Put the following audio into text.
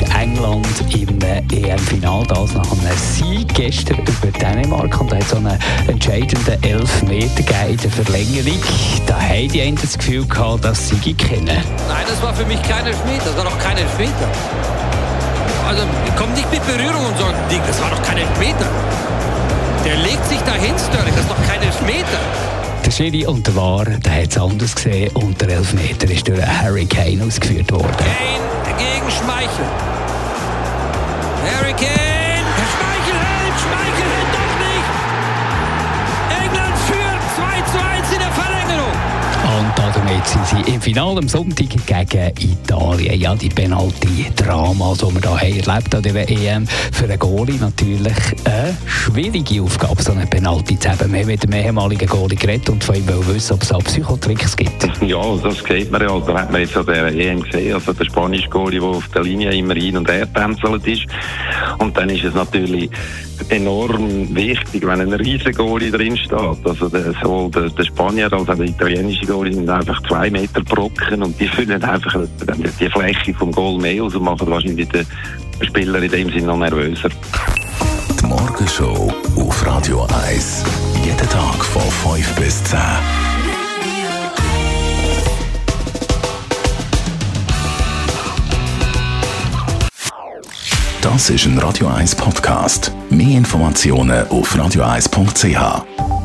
ist England im EM-Final, das nach einem Sieg gestern über Dänemark. Und hat so einen entscheidenden Elfmeter gegeben in der Verlängerung. Da haben die einen das Gefühl gehabt, dass sie kennen. Nein, das war für mich kein Elfmeter. Das war doch kein Elfmeter. Also, kommt nicht mit Berührung und sagt, Ding, das war doch kein Elfmeter. Der legt sich dahin, Sterling, das ist doch kein Elfmeter. Der Schiri und der War, der hat es anders gesehen und der Elfmeter ist durch Harry Kane ausgeführt worden. Kane gegen Schmeichel. Damit sind sie im Finale am Sonntag gegen Italien. Ja, die Penalty-Dramas, die wir hier erlebt haben, der EM, für einen Goalie natürlich eine schwierige Aufgabe, so einen Penalty zu haben. Wir haben mit dem ehemaligen Goalie geredet und von ihm wollen wissen, ob es auch Psychotricks gibt. Ja, das sieht man ja. Da hat man jetzt an der EM gesehen. Also der spanische Goalie, der auf der Linie immer hin und her tänzelt ist. Und dann ist es natürlich enorm wichtig, wenn ein riesen Goalie drin steht. Also sowohl der, der Spanier als auch der italienische Goalie sind einfach zwei Meter Brocken und die füllen einfach die Fläche vom Goal mehr aus und machen wahrscheinlich den Spieler in dem Sinne noch nervöser. Die Morgenshow auf Radio 1. Jeden Tag von 5 bis 10. Das ist ein Radio 1 Podcast. Mehr Informationen auf radio1.ch.